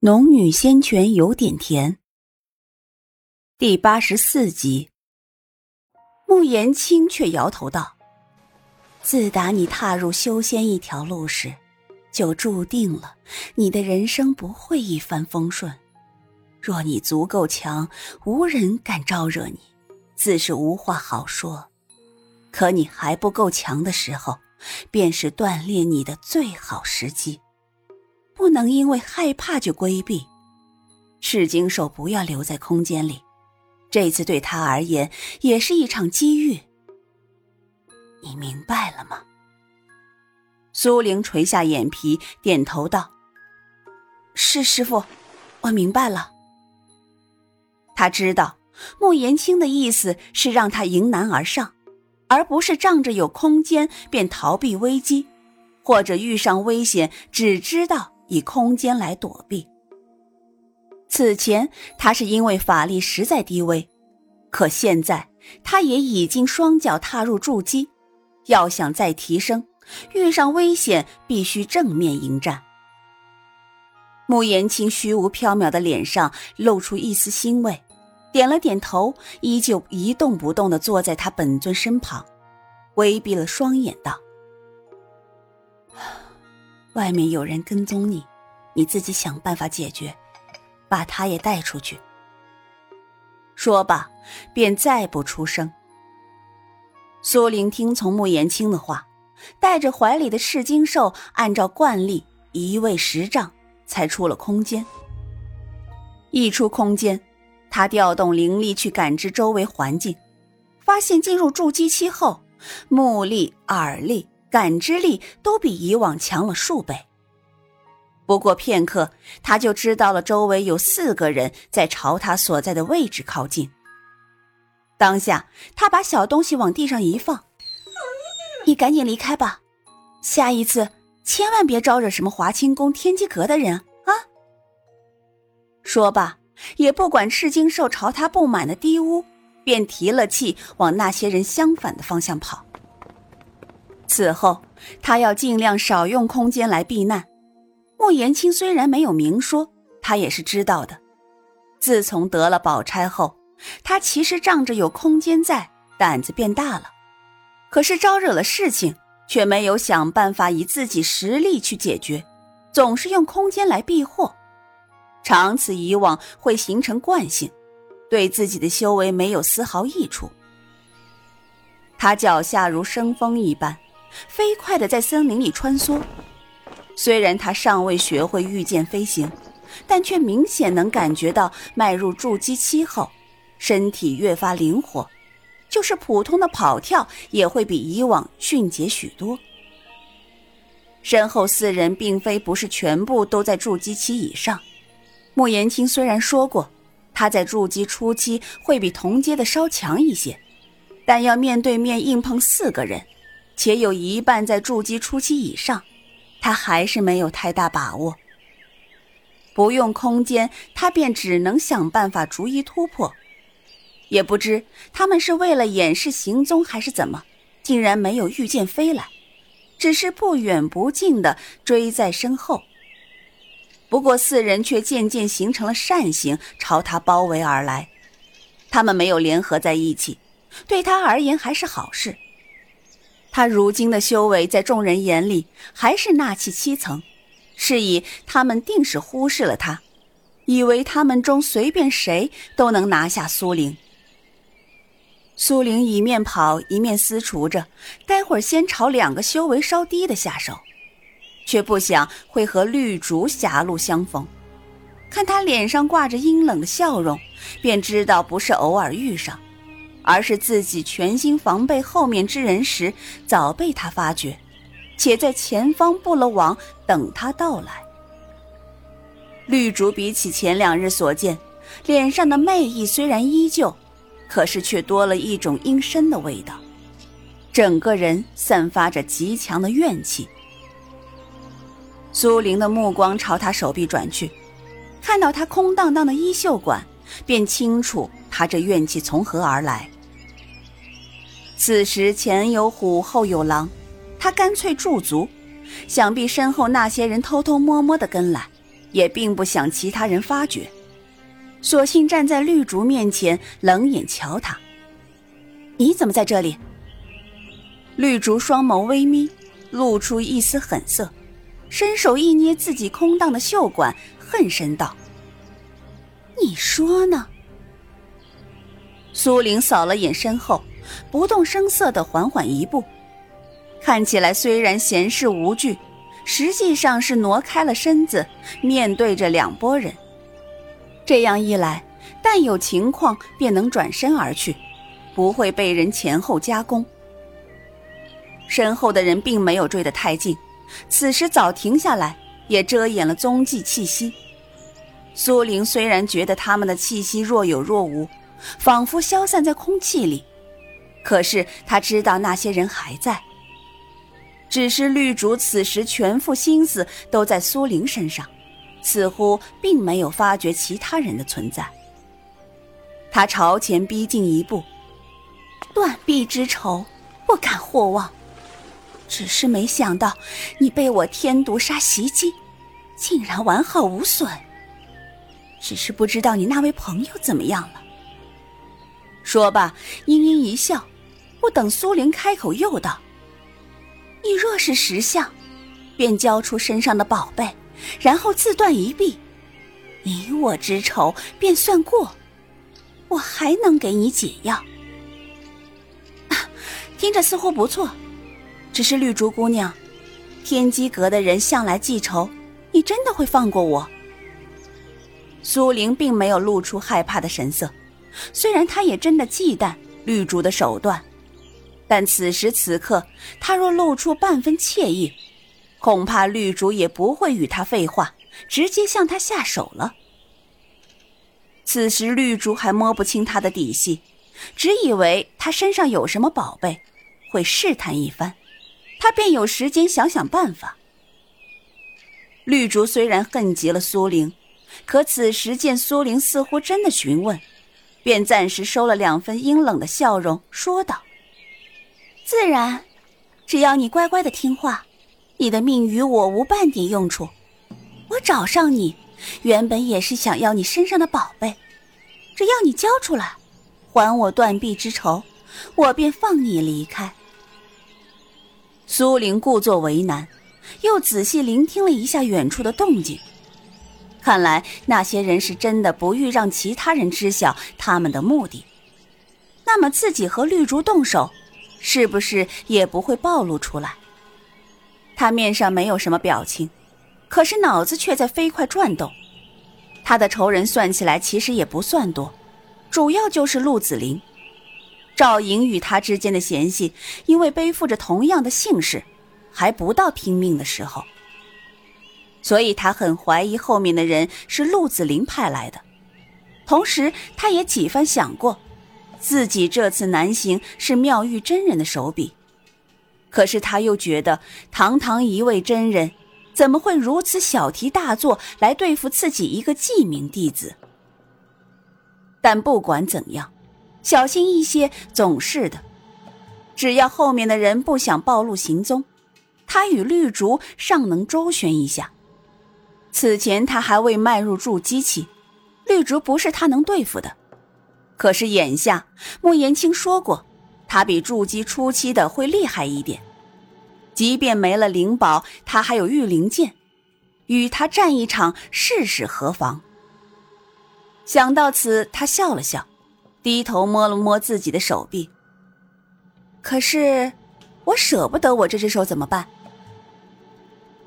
农女仙泉有点甜。第八十四集，穆言青却摇头道：“自打你踏入修仙一条路时，就注定了你的人生不会一帆风顺。若你足够强，无人敢招惹你，自是无话好说。可你还不够强的时候，便是锻炼你的最好时机。”不能因为害怕就规避，赤金兽不要留在空间里，这次对他而言也是一场机遇。你明白了吗？苏玲垂下眼皮，点头道：“是师傅，我明白了。”他知道穆言青的意思是让他迎难而上，而不是仗着有空间便逃避危机，或者遇上危险只知道。以空间来躲避。此前他是因为法力实在低微，可现在他也已经双脚踏入筑基，要想再提升，遇上危险必须正面迎战。穆言青虚无缥缈的脸上露出一丝欣慰，点了点头，依旧一动不动的坐在他本尊身旁，微闭了双眼道。外面有人跟踪你，你自己想办法解决，把他也带出去。说罢，便再不出声。苏玲听从穆言青的话，带着怀里的赤金兽，按照惯例移位十丈，才出了空间。一出空间，他调动灵力去感知周围环境，发现进入筑基期后，目力、耳力。感知力都比以往强了数倍。不过片刻，他就知道了周围有四个人在朝他所在的位置靠近。当下，他把小东西往地上一放：“你赶紧离开吧，下一次千万别招惹什么华清宫、天机阁的人啊！”说罢，也不管赤金兽朝他布满的低屋，便提了气往那些人相反的方向跑。此后，他要尽量少用空间来避难。穆延青虽然没有明说，他也是知道的。自从得了宝钗后，他其实仗着有空间在，胆子变大了。可是招惹了事情，却没有想办法以自己实力去解决，总是用空间来避祸。长此以往，会形成惯性，对自己的修为没有丝毫益处。他脚下如生风一般。飞快的在森林里穿梭，虽然他尚未学会御剑飞行，但却明显能感觉到迈入筑基期后，身体越发灵活，就是普通的跑跳也会比以往迅捷许多。身后四人并非不是全部都在筑基期以上，穆言青虽然说过他在筑基初期会比同阶的稍强一些，但要面对面硬碰四个人。且有一半在筑基初期以上，他还是没有太大把握。不用空间，他便只能想办法逐一突破。也不知他们是为了掩饰行踪还是怎么，竟然没有御剑飞来，只是不远不近的追在身后。不过四人却渐渐形成了扇形，朝他包围而来。他们没有联合在一起，对他而言还是好事。他如今的修为，在众人眼里还是纳气七层，是以他们定是忽视了他，以为他们中随便谁都能拿下苏玲。苏玲一面跑一面思忖着，待会儿先朝两个修为稍低的下手，却不想会和绿竹狭路相逢。看他脸上挂着阴冷的笑容，便知道不是偶尔遇上。而是自己全心防备后面之人时，早被他发觉，且在前方布了网等他到来。绿竹比起前两日所见，脸上的媚意虽然依旧，可是却多了一种阴森的味道，整个人散发着极强的怨气。苏玲的目光朝他手臂转去，看到他空荡荡的衣袖管，便清楚他这怨气从何而来。此时前有虎，后有狼，他干脆驻足，想必身后那些人偷偷摸摸的跟来，也并不想其他人发觉，索性站在绿竹面前，冷眼瞧他。你怎么在这里？绿竹双眸微眯，露出一丝狠色，伸手一捏自己空荡的袖管，恨声道：“你说呢？”苏玲扫了眼身后，不动声色的缓缓一步，看起来虽然闲事无惧。实际上是挪开了身子，面对着两拨人。这样一来，但有情况便能转身而去，不会被人前后夹攻。身后的人并没有追得太近，此时早停下来，也遮掩了踪迹气息。苏玲虽然觉得他们的气息若有若无，仿佛消散在空气里，可是他知道那些人还在。只是绿竹此时全副心思都在苏玲身上，似乎并没有发觉其他人的存在。他朝前逼近一步，断臂之仇不敢或忘，只是没想到你被我天毒杀袭击，竟然完好无损。只是不知道你那位朋友怎么样了。说罢，嘤嘤一笑，不等苏玲开口，又道。你若是识相，便交出身上的宝贝，然后自断一臂，你我之仇便算过，我还能给你解药。听着似乎不错，只是绿竹姑娘，天机阁的人向来记仇，你真的会放过我？苏玲并没有露出害怕的神色，虽然她也真的忌惮绿竹的手段。但此时此刻，他若露出半分怯意，恐怕绿竹也不会与他废话，直接向他下手了。此时绿竹还摸不清他的底细，只以为他身上有什么宝贝，会试探一番，他便有时间想想办法。绿竹虽然恨极了苏玲，可此时见苏玲似乎真的询问，便暂时收了两分阴冷的笑容，说道。自然，只要你乖乖的听话，你的命与我无半点用处。我找上你，原本也是想要你身上的宝贝，只要你交出来，还我断臂之仇，我便放你离开。苏玲故作为难，又仔细聆听了一下远处的动静，看来那些人是真的不欲让其他人知晓他们的目的。那么自己和绿竹动手。是不是也不会暴露出来？他面上没有什么表情，可是脑子却在飞快转动。他的仇人算起来其实也不算多，主要就是陆子霖、赵颖与他之间的嫌隙，因为背负着同样的姓氏，还不到拼命的时候，所以他很怀疑后面的人是陆子霖派来的。同时，他也几番想过。自己这次南行是妙玉真人的手笔，可是他又觉得堂堂一位真人，怎么会如此小题大做来对付自己一个记名弟子？但不管怎样，小心一些总是的。只要后面的人不想暴露行踪，他与绿竹尚能周旋一下。此前他还未迈入筑基期，绿竹不是他能对付的。可是眼下，穆言青说过，他比筑基初期的会厉害一点。即便没了灵宝，他还有御灵剑，与他战一场试试何妨？想到此，他笑了笑，低头摸了摸自己的手臂。可是，我舍不得我这只手怎么办？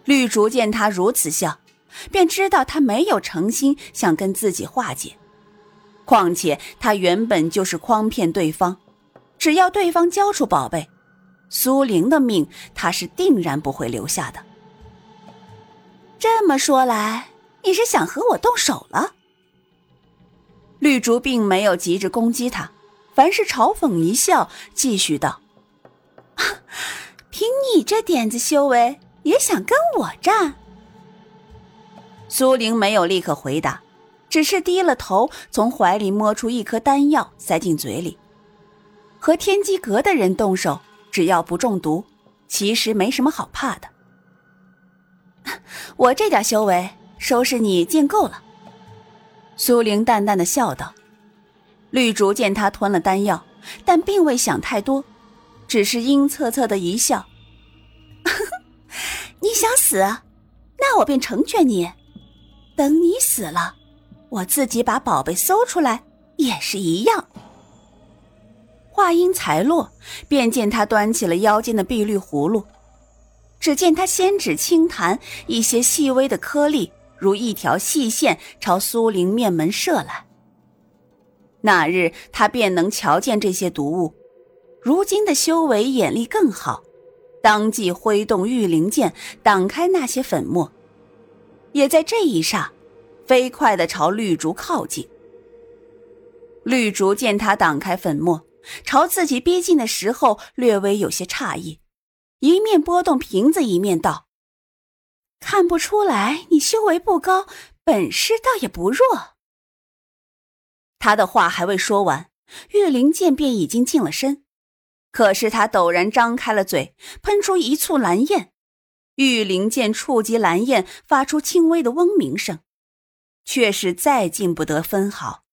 绿竹见他如此笑，便知道他没有诚心想跟自己化解。况且他原本就是诓骗对方，只要对方交出宝贝，苏玲的命他是定然不会留下的。这么说来，你是想和我动手了？绿竹并没有急着攻击他，凡是嘲讽一笑，继续道：“凭你这点子修为，也想跟我战？”苏玲没有立刻回答。只是低了头，从怀里摸出一颗丹药，塞进嘴里。和天机阁的人动手，只要不中毒，其实没什么好怕的。我这点修为，收拾你见够了。”苏玲淡淡的笑道。绿竹见他吞了丹药，但并未想太多，只是阴恻恻的一笑：“ 你想死，那我便成全你。等你死了，我自己把宝贝搜出来也是一样。”话音才落，便见他端起了腰间的碧绿葫芦，只见他先指轻弹，一些细微的颗粒如一条细线朝苏玲面门射来。那日他便能瞧见这些毒物，如今的修为眼力更好，当即挥动玉灵剑挡开那些粉末，也在这一霎，飞快的朝绿竹靠近。绿竹见他挡开粉末，朝自己逼近的时候，略微有些诧异，一面拨动瓶子，一面道：“看不出来你修为不高，本事倒也不弱。”他的话还未说完，玉灵剑便已经近了身。可是他陡然张开了嘴，喷出一簇蓝焰。玉灵剑触及蓝焰，发出轻微的嗡鸣声，却是再进不得分毫。